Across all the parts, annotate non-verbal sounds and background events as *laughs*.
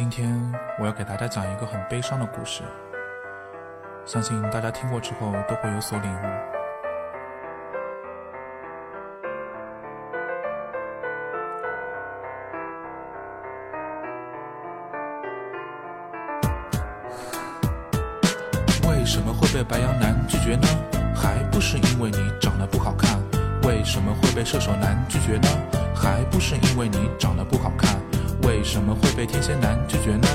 今天我要给大家讲一个很悲伤的故事，相信大家听过之后都会有所领悟。为什么会被白羊男拒绝呢？还不是因为你长得不好看。为什么会被射手男拒绝呢？还不是因为你长得不好看。为什么会被天蝎男拒绝呢？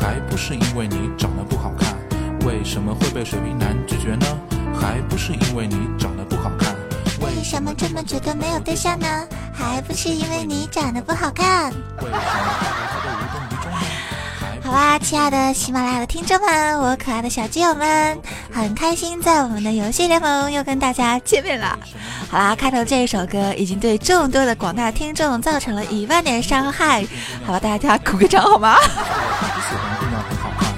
还不是因为你长得不好看。为什么会被水瓶男拒绝呢？还不是因为你长得不好看。为什么这么觉得没有对象呢？还不是因为你长得不好看。为什么好啦，亲爱的喜马拉雅的听众们，我可爱的小基友们，很开心在我们的游戏联盟又跟大家见面了。好啦，开头这一首歌已经对众多的广大听众造成了一万点伤害，好吧，大家鼓个掌好吗？他只喜欢姑娘很好看。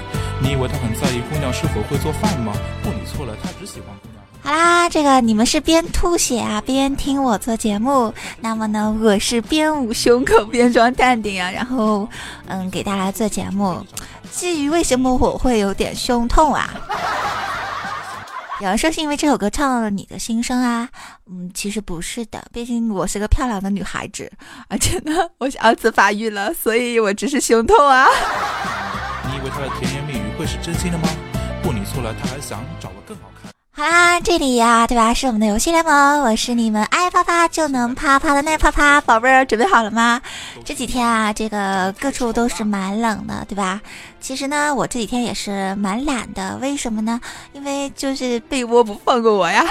你以为他很在意姑娘是否会做饭吗？不，你错了，他只喜欢。好啦，这个你们是边吐血啊边听我做节目，那么呢，我是边捂胸口边装淡定啊，然后嗯给大家做节目。至于为什么我会有点胸痛啊？*laughs* 有人说是因为这首歌唱到了你的心声啊，嗯，其实不是的，毕竟我是个漂亮的女孩子，而且呢，我是二次发育了，所以我只是胸痛啊。你以为他的甜言蜜语会是真心的吗？不，你错了，他还想找个更好。好啦，这里呀、对吧？是我们的游戏联盟，我是你们爱啪啪就能啪啪的那啪啪宝贝儿，准备好了吗？这几天啊，这个各处都是蛮冷的，对吧？其实呢，我这几天也是蛮懒的，为什么呢？因为就是被窝不放过我呀。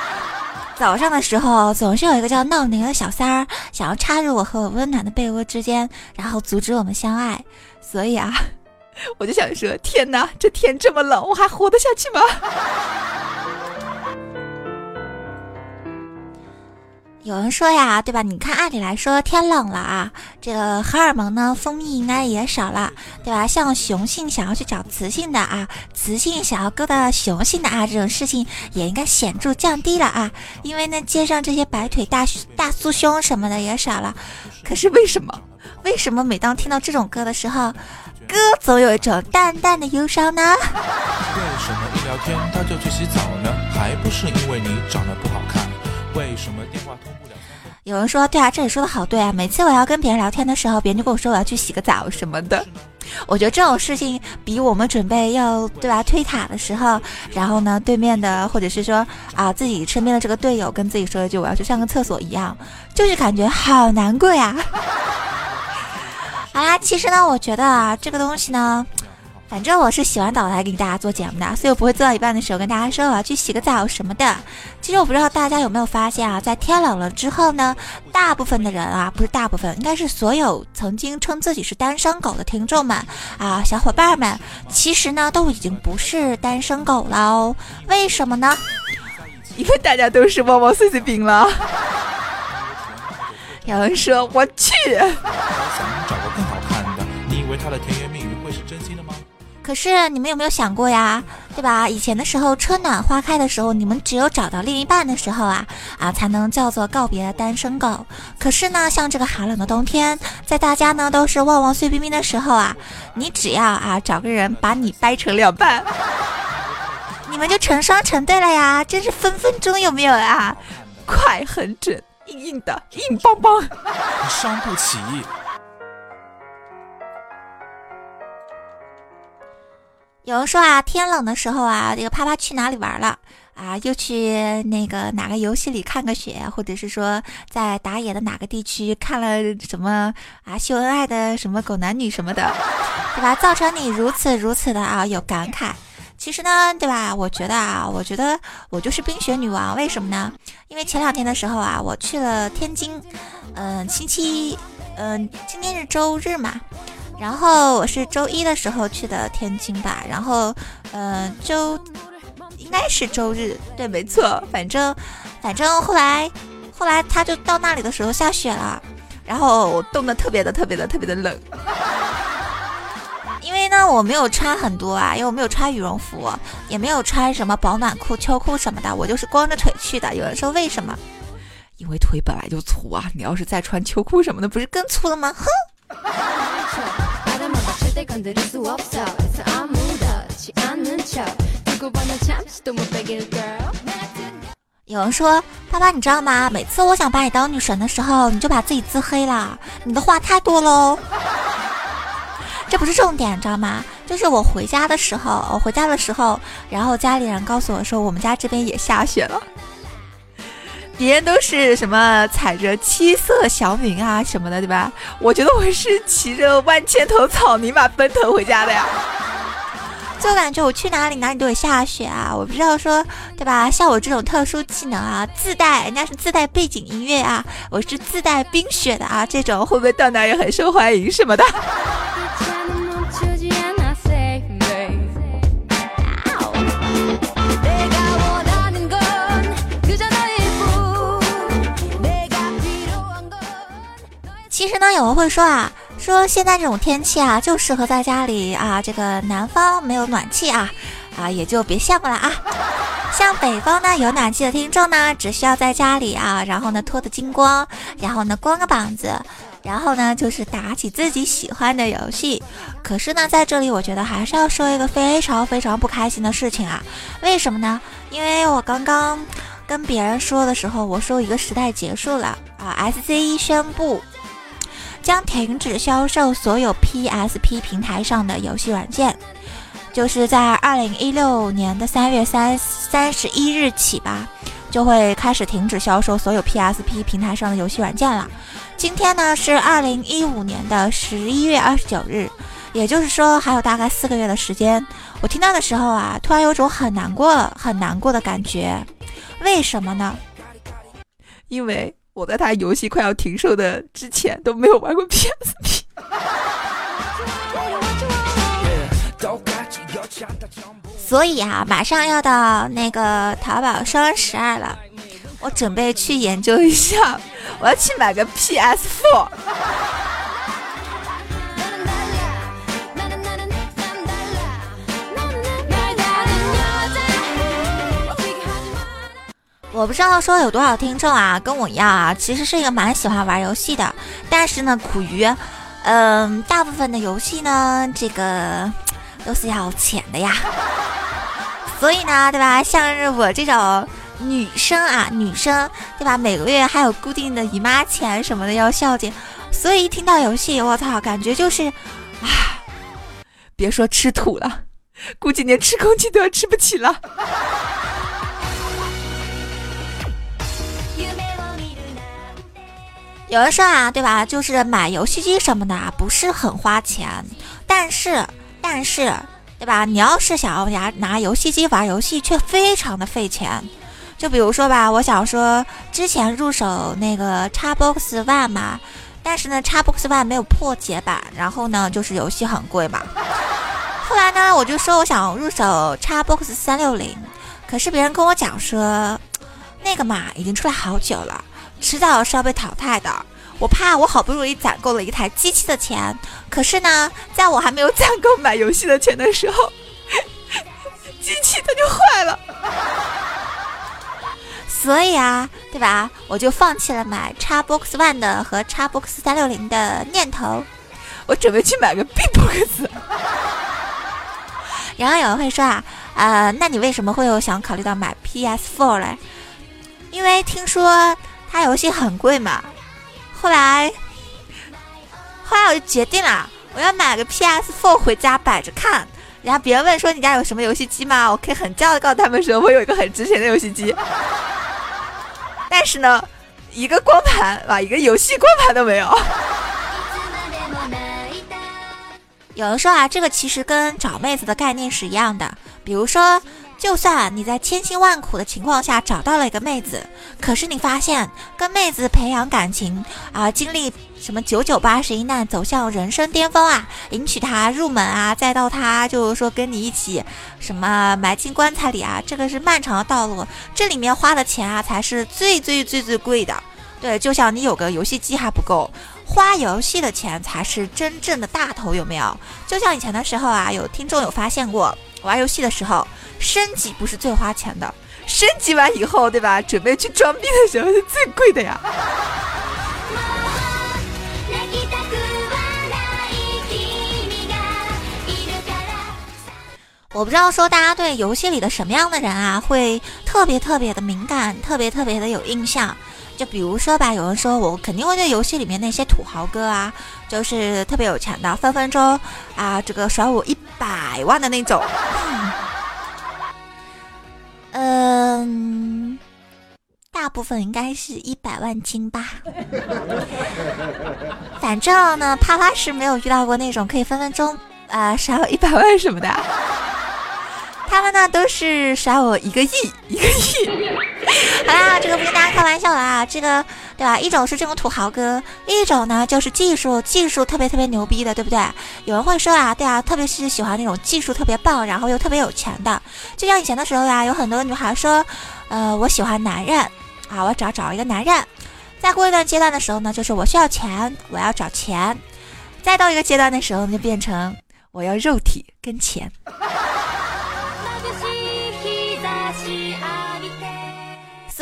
*laughs* 早上的时候，总是有一个叫闹铃的小三儿，想要插入我和我温暖的被窝之间，然后阻止我们相爱。所以啊，*laughs* 我就想说，天哪，这天这么冷，我还活得下去吗？有人说呀，对吧？你看，按理来说天冷了啊，这个荷尔蒙呢分泌应该也少了，对吧？像雄性想要去找雌性的啊，雌性想要勾搭雄性的啊，这种事情也应该显著降低了啊。因为呢，街上这些白腿大大酥胸什么的也少了。可是为什么？为什么每当听到这种歌的时候，歌总有一种淡淡的忧伤呢？为什么一聊天他就去洗澡呢？还不是因为你长得不好看。为什么电话通不了？有人说，对啊，这里说的好对啊。每次我要跟别人聊天的时候，别人就跟我说我要去洗个澡什么的。我觉得这种事情比我们准备要对吧推塔的时候，然后呢对面的或者是说啊自己身边的这个队友跟自己说一句我要去上个厕所一样，就是感觉好难过呀。*laughs* 好啦，其实呢，我觉得啊这个东西呢。反正我是洗完澡来给大家做节目的，所以我不会做到一半的时候跟大家说我要去洗个澡什么的。其实我不知道大家有没有发现啊，在天冷了之后呢，大部分的人啊，不是大部分，应该是所有曾经称自己是单身狗的听众们啊，小伙伴们，其实呢都已经不是单身狗了哦。为什么呢？因为大家都是旺旺碎碎冰了。*laughs* 有人说我去，找个更好看的。你以为他的甜言蜜语会是真心的吗？可是你们有没有想过呀，对吧？以前的时候，春暖花开的时候，你们只有找到另一半的时候啊啊，才能叫做告别单身狗。可是呢，像这个寒冷的冬天，在大家呢都是旺旺碎冰冰的时候啊，你只要啊找个人把你掰成两半，*laughs* 你们就成双成对了呀！真是分分钟有没有啊？快很准，硬硬的，硬邦邦。伤不起。有人说啊，天冷的时候啊，这个啪啪去哪里玩了啊？又去那个哪个游戏里看个雪，或者是说在打野的哪个地区看了什么啊秀恩爱的什么狗男女什么的，对吧？造成你如此如此的啊有感慨。其实呢，对吧？我觉得啊，我觉得我就是冰雪女王，为什么呢？因为前两天的时候啊，我去了天津，嗯、星期，嗯、今天是周日嘛。然后我是周一的时候去的天津吧，然后，嗯、周应该是周日，对，没错，反正，反正后来，后来他就到那里的时候下雪了，然后我冻得特别的特别的特别的冷，*laughs* 因为呢我没有穿很多啊，因为我没有穿羽绒服，也没有穿什么保暖裤、秋裤什么的，我就是光着腿去的。有人说为什么？因为腿本来就粗啊，你要是再穿秋裤什么的，不是更粗了吗？哼。有人说：“爸爸，你知道吗？每次我想把你当女神的时候，你就把自己自黑了。你的话太多喽。”这不是重点，知道吗？就是我回家的时候，我回家的时候，然后家里人告诉我说，我们家这边也下雪了。别人都是什么踩着七色祥云啊什么的，对吧？我觉得我是骑着万千头草泥马奔腾回家的呀。就感觉我去哪里哪里都会下雪啊！我不知道说，对吧？像我这种特殊技能啊，自带人家是自带背景音乐啊，我是自带冰雪的啊，这种会不会到哪也很受欢迎什么的？实呢，有人会说啊，说现在这种天气啊，就适合在家里啊。这个南方没有暖气啊，啊，也就别羡慕了啊。像北方呢有暖气的听众呢，只需要在家里啊，然后呢脱得精光，然后呢光个膀子，然后呢就是打起自己喜欢的游戏。可是呢，在这里我觉得还是要说一个非常非常不开心的事情啊。为什么呢？因为我刚刚跟别人说的时候，我说一个时代结束了啊，SCE 宣布。将停止销售所有 PSP 平台上的游戏软件，就是在二零一六年的三月三三十一日起吧，就会开始停止销售所有 PSP 平台上的游戏软件了。今天呢是二零一五年的十一月二十九日，也就是说还有大概四个月的时间。我听到的时候啊，突然有种很难过、很难过的感觉。为什么呢？因为。我在他游戏快要停售的之前都没有玩过 PSP，所以啊，马上要到那个淘宝双十二了，我准备去研究一下，我要去买个 PS4。我不知道说有多少听众啊，跟我一样啊，其实是一个蛮喜欢玩游戏的，但是呢，苦于，嗯，大部分的游戏呢，这个都是要钱的呀，*laughs* 所以呢，对吧？像是我这种女生啊，女生，对吧？每个月还有固定的姨妈钱什么的要孝敬，所以一听到游戏，我操，感觉就是，啊，别说吃土了，估计连吃空气都要吃不起了。有人说啊，对吧？就是买游戏机什么的不是很花钱，但是但是，对吧？你要是想要拿拿游戏机玩游戏，却非常的费钱。就比如说吧，我想说之前入手那个 Xbox One 嘛，但是呢，Xbox One 没有破解版，然后呢，就是游戏很贵嘛。后来呢，我就说我想入手 Xbox 三六零，可是别人跟我讲说，那个嘛已经出来好久了。迟早是要被淘汰的，我怕我好不容易攒够了一台机器的钱，可是呢，在我还没有攒够买游戏的钱的时候，*laughs* 机器它就坏了，所以啊，对吧？我就放弃了买 Xbox One 的和 Xbox 三六零的念头，我准备去买个 Bbox。*laughs* 然后有人会说啊，呃，那你为什么会有想考虑到买 PS4 嘞？因为听说。它游戏很贵嘛，后来，后来我就决定了，我要买个 PS4 回家摆着看。然后别人问说你家有什么游戏机吗？我可以很骄傲的告诉他们说，我有一个很值钱的游戏机。*laughs* 但是呢，一个光盘啊，一个游戏光盘都没有。有人说啊，这个其实跟找妹子的概念是一样的，比如说。就算你在千辛万苦的情况下找到了一个妹子，可是你发现跟妹子培养感情啊，经历什么九九八十一难，走向人生巅峰啊，迎娶她入门啊，再到她就是说跟你一起什么埋进棺材里啊，这个是漫长的道路，这里面花的钱啊才是最最最最贵的。对，就像你有个游戏机还不够，花游戏的钱才是真正的大头，有没有？就像以前的时候啊，有听众有发现过，玩游戏的时候。升级不是最花钱的，升级完以后，对吧？准备去装逼的时候是最贵的呀。我不知道说大家对游戏里的什么样的人啊，会特别特别的敏感，特别特别的有印象。就比如说吧，有人说我肯定会对游戏里面那些土豪哥啊，就是特别有钱的，分分钟啊，这个甩我一百万的那种。嗯，大部分应该是一百万金吧。反正呢，啪啪是没有遇到过那种可以分分钟啊甩我一百万什么的。他们呢都是甩我一个亿，*laughs* 一个亿。*laughs* 好啦，这个不跟大家开玩笑了啊，这个对吧？一种是这种土豪哥，一种呢就是技术技术特别特别牛逼的，对不对？有人会说啊，对啊，特别是喜欢那种技术特别棒，然后又特别有钱的。就像以前的时候呀，有很多女孩说，呃，我喜欢男人啊，我找找一个男人。再过一段阶段的时候呢，就是我需要钱，我要找钱。再到一个阶段的时候，就变成我要肉体跟钱。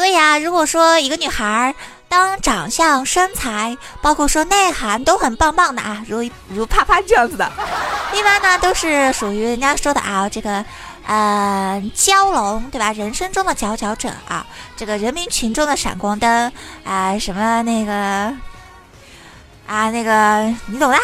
所以啊，如果说一个女孩当长相、身材，包括说内涵都很棒棒的啊，如如啪啪这样子的，*laughs* 一般呢都是属于人家说的啊，这个呃蛟龙对吧？人生中的佼佼者啊，这个人民群众的闪光灯啊，什么那个啊那个你懂的。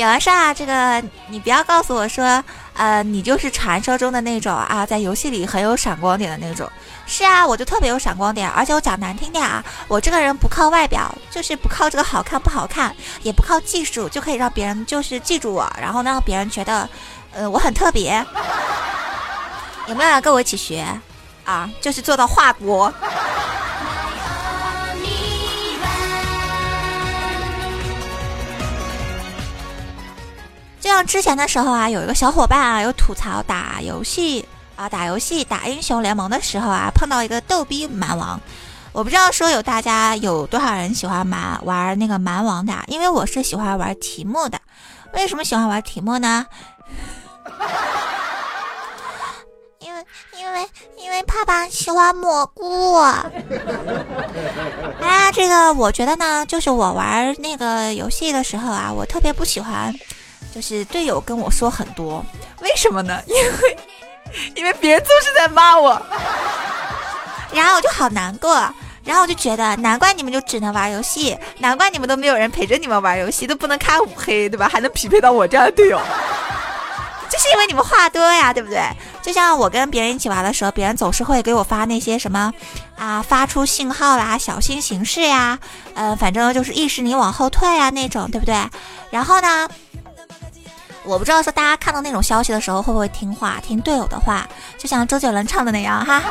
有人说啊，这个你不要告诉我说。呃，你就是传说中的那种啊，在游戏里很有闪光点的那种。是啊，我就特别有闪光点，而且我讲难听点啊，我这个人不靠外表，就是不靠这个好看不好看，也不靠技术，就可以让别人就是记住我，然后呢，让别人觉得，呃，我很特别。*laughs* 有没有人跟我一起学啊？就是做到话就。像之前的时候啊，有一个小伙伴啊，有吐槽打游戏啊，打游戏打英雄联盟的时候啊，碰到一个逗逼蛮王。我不知道说有大家有多少人喜欢蛮玩那个蛮王的，因为我是喜欢玩题目的。*laughs* 为什么喜欢玩题目呢？因为因为因为爸爸喜欢蘑菇。啊，这个我觉得呢，就是我玩那个游戏的时候啊，我特别不喜欢。就是队友跟我说很多，为什么呢？*laughs* 因为因为别人总是在骂我，然后我就好难过，然后我就觉得难怪你们就只能玩游戏，难怪你们都没有人陪着你们玩游戏，都不能开五黑，对吧？还能匹配到我这样的队友，就是因为你们话多呀，对不对？就像我跟别人一起玩的时候，别人总是会给我发那些什么啊，发出信号啦，小心行事呀，呃，反正就是意识你往后退啊那种，对不对？然后呢？我不知道说大家看到那种消息的时候会不会听话，听队友的话，就像周杰伦唱的那样哈，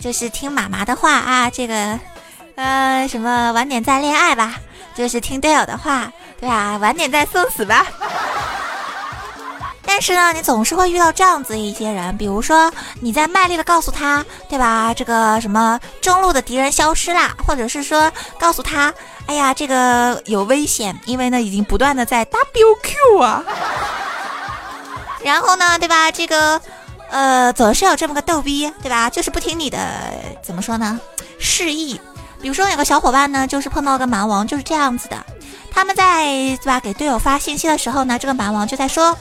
就是听妈妈的话啊，这个，呃，什么晚点再恋爱吧，就是听队友的话，对啊？晚点再送死吧。但是呢，你总是会遇到这样子一些人，比如说你在卖力的告诉他，对吧？这个什么中路的敌人消失啦，或者是说告诉他，哎呀，这个有危险，因为呢已经不断的在 *laughs* WQ 啊。*laughs* 然后呢，对吧？这个呃，总是有这么个逗逼，对吧？就是不听你的怎么说呢？示意。比如说有个小伙伴呢，就是碰到个蛮王，就是这样子的。他们在对吧给队友发信息的时候呢，这个蛮王就在说。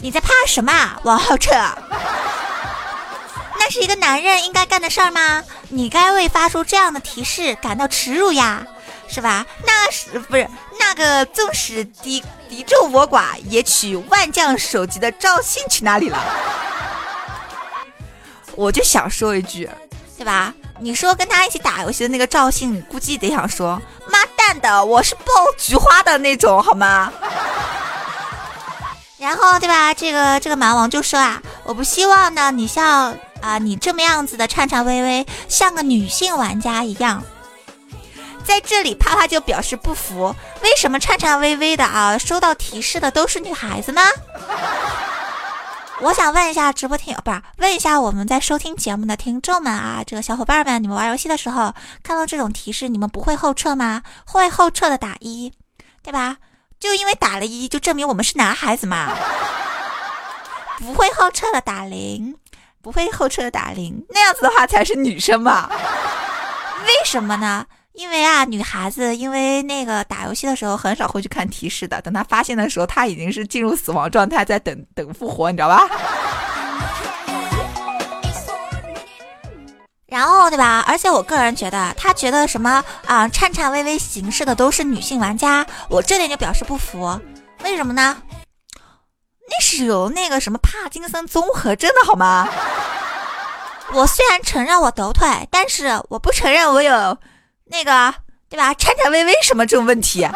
你在怕什么，王浩彻？*laughs* 那是一个男人应该干的事儿吗？你该为发出这样的提示感到耻辱呀，是吧？那是不是那个纵使敌敌众我寡也取万将首级的赵信去哪里了？*laughs* 我就想说一句，对吧？你说跟他一起打游戏的那个赵信，估计得想说妈蛋的，我是爆菊花的那种，好吗？然后对吧？这个这个蛮王就说啊，我不希望呢，你像啊你这么样子的颤颤巍巍，像个女性玩家一样。在这里，啪啪就表示不服，为什么颤颤巍巍的啊，收到提示的都是女孩子呢？*laughs* 我想问一下直播听，不是问一下我们在收听节目的听众们啊，这个小伙伴们，你们玩游戏的时候看到这种提示，你们不会后撤吗？会后撤的打一，对吧？就因为打了一，就证明我们是男孩子嘛？*laughs* 不会后撤的打零，不会后撤的打零，那样子的话才是女生嘛？为什么呢？因为啊，女孩子因为那个打游戏的时候很少会去看提示的，等她发现的时候，她已经是进入死亡状态，在等等复活，你知道吧？对吧？而且我个人觉得，他觉得什么啊颤颤巍巍行事的都是女性玩家，我这点就表示不服。为什么呢？那是有那个什么帕金森综合症的好吗？我虽然承认我抖腿，但是我不承认我有。那个对吧？颤颤巍巍什么这种问题？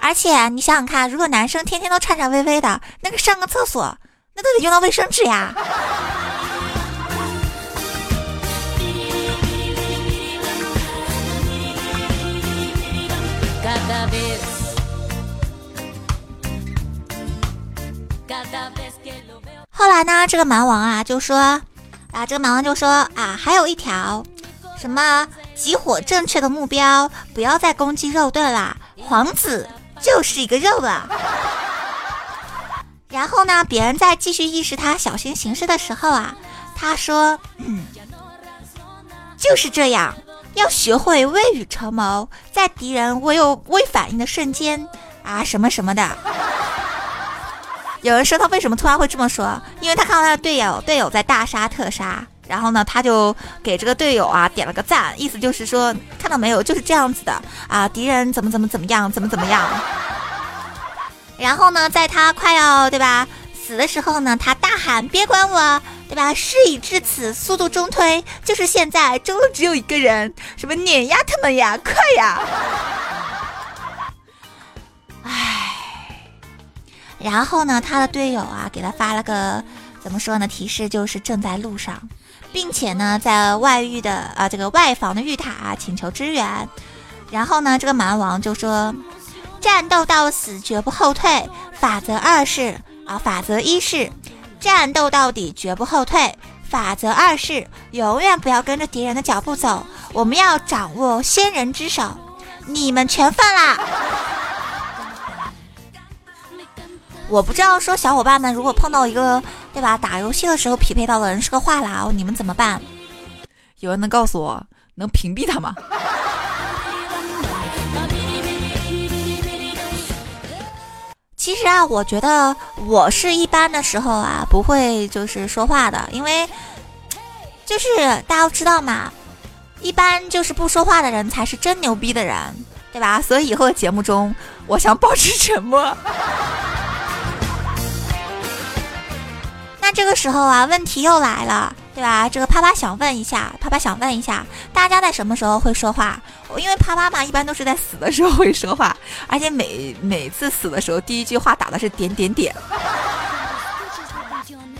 而且你想想看，如果男生天天都颤颤巍巍的，那个上个厕所，那都得用到卫生纸呀。后来呢，这个蛮王啊就说。啊，这个蛮王就说啊，还有一条，什么集火正确的目标，不要再攻击肉盾啦，皇子就是一个肉啊。然后呢，别人在继续意识他小心行事的时候啊，他说，嗯，就是这样，要学会未雨绸缪，在敌人未有未反应的瞬间啊，什么什么的。有人说他为什么突然会这么说？因为他看到他的队友，队友在大杀特杀，然后呢，他就给这个队友啊点了个赞，意思就是说，看到没有，就是这样子的啊，敌人怎么怎么怎么样，怎么怎么样。然后呢，在他快要对吧死的时候呢，他大喊：“别管我，对吧？事已至此，速度中推，就是现在，中路只有一个人，什么碾压他们呀，快呀！”然后呢，他的队友啊给他发了个怎么说呢？提示就是正在路上，并且呢在外域的啊这个外防的玉塔请求支援。然后呢，这个蛮王就说：战斗到死绝不后退。法则二是啊，法则一是战斗到底绝不后退。法则二是永远不要跟着敌人的脚步走，我们要掌握先人之手。你们全犯啦！我不知道说小伙伴们如果碰到一个对吧打游戏的时候匹配到的人是个话痨，你们怎么办？有人能告诉我能屏蔽他吗？其实啊，我觉得我是一般的时候啊不会就是说话的，因为就是大家都知道嘛，一般就是不说话的人才是真牛逼的人，对吧？所以以后的节目中，我想保持沉默。*laughs* 那这个时候啊，问题又来了，对吧？这个啪啪想问一下，啪啪想问一下，大家在什么时候会说话？因为啪啪嘛，一般都是在死的时候会说话，而且每每次死的时候，第一句话打的是点点点，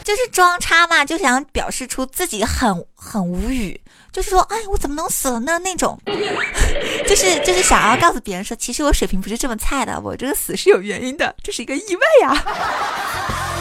就是装叉嘛，就想表示出自己很很无语，就是说，哎，我怎么能死了呢？那种，*laughs* 就是就是想要告诉别人说，其实我水平不是这么菜的，我这个死是有原因的，这是一个意外呀。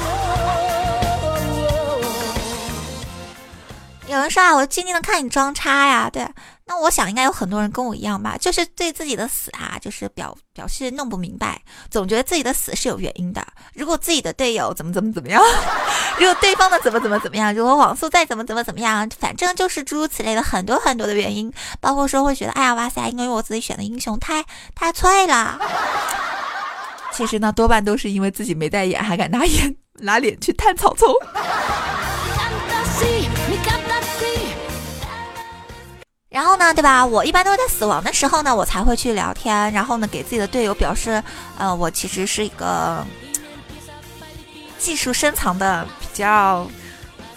有人说啊，我静静的看你装叉呀，对，那我想应该有很多人跟我一样吧，就是对自己的死啊，就是表表示弄不明白，总觉得自己的死是有原因的。如果自己的队友怎么怎么怎么样，*laughs* 如果对方的怎么怎么怎么样，如果网速再怎么怎么怎么样，反正就是诸如此类的很多很多的原因，包括说会觉得，哎呀哇塞，因为我自己选的英雄太太脆了。其实呢，多半都是因为自己没带眼，还敢拿眼拿脸去探草丛。然后呢，对吧？我一般都是在死亡的时候呢，我才会去聊天，然后呢，给自己的队友表示，呃，我其实是一个技术深藏的、比较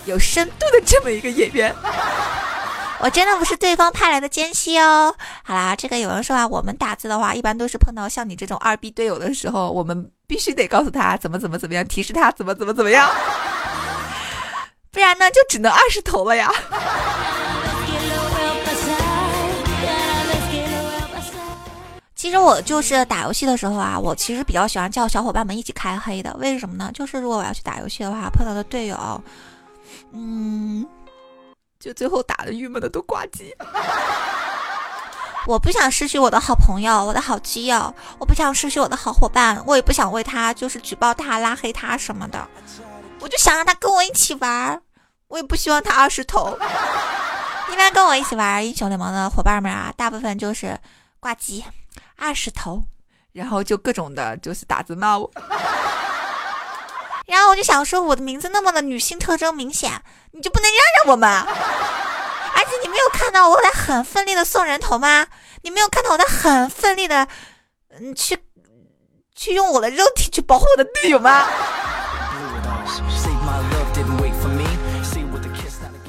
有深度的这么一个演员。*laughs* 我真的不是对方派来的奸细哦。好啦，这个有人说啊，我们打字的话，一般都是碰到像你这种二逼队友的时候，我们必须得告诉他怎么怎么怎么样，提示他怎么怎么怎么样，不然呢，就只能二十头了呀。其实我就是打游戏的时候啊，我其实比较喜欢叫小伙伴们一起开黑的。为什么呢？就是如果我要去打游戏的话，碰到的队友，嗯，就最后打的郁闷的都挂机。*laughs* 我不想失去我的好朋友，我的好基友，我不想失去我的好伙伴，我也不想为他就是举报他、拉黑他什么的。我就想让他跟我一起玩，我也不希望他二十头。*laughs* 一般跟我一起玩英雄联盟的伙伴们啊，大部分就是挂机二十头，然后就各种的，就是打字骂我。然后我就想说，我的名字那么的女性特征明显，你就不能让让我吗？而且你没有看到我在很奋力的送人头吗？你没有看到我在很奋力的，嗯，去去用我的肉体去保护我的队友吗？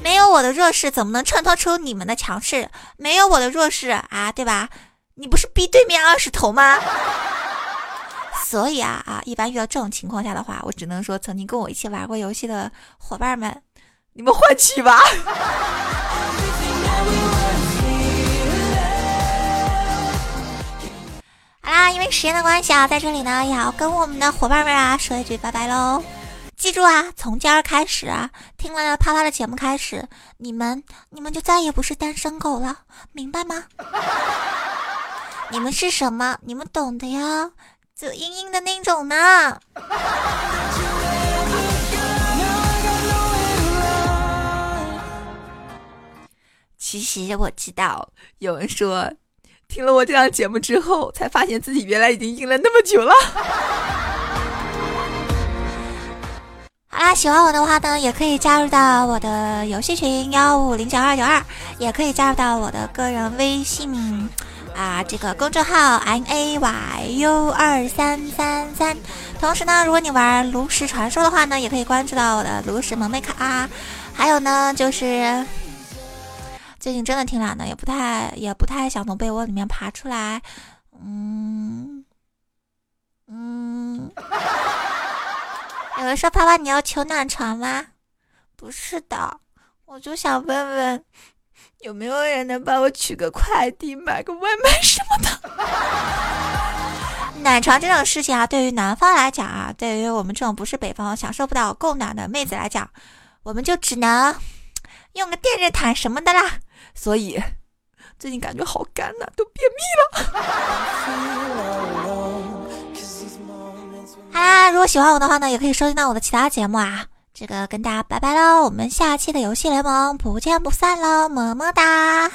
没有我的弱势，怎么能衬托出你们的强势？没有我的弱势啊，对吧？你不是逼对面二十头吗？所以啊啊，一般遇到这种情况下的话，我只能说，曾经跟我一起玩过游戏的伙伴们，你们换气吧。*laughs* 好啦，因为时间的关系啊，在这里呢，也要跟我们的伙伴们啊说一句拜拜喽。记住啊，从今儿开始啊，听完了啪啪的节目开始，你们你们就再也不是单身狗了，明白吗？你们是什么？你们懂的呀，就阴阴的那种呢。其实我知道，有人说，听了我这档节目之后，才发现自己原来已经硬了那么久了。好啦，喜欢我的话呢，也可以加入到我的游戏群幺五零九二九二，也可以加入到我的个人微信啊，这个公众号 m a y u 二三三三。同时呢，如果你玩炉石传说的话呢，也可以关注到我的炉石萌妹卡啊。还有呢，就是最近真的挺懒的，也不太也不太想从被窝里面爬出来。嗯嗯。有人说：“爸爸，你要求暖床吗？”不是的，我就想问问，有没有人能帮我取个快递、买个外卖什么的？暖床这种事情啊，对于南方来讲啊，对于我们这种不是北方享受不到供暖的妹子来讲，我们就只能用个电热毯什么的啦。所以最近感觉好干呐，都便秘了。啊，如果喜欢我的话呢，也可以收听到我的其他节目啊。这个跟大家拜拜喽，我们下期的游戏联盟不见不散喽，么么哒。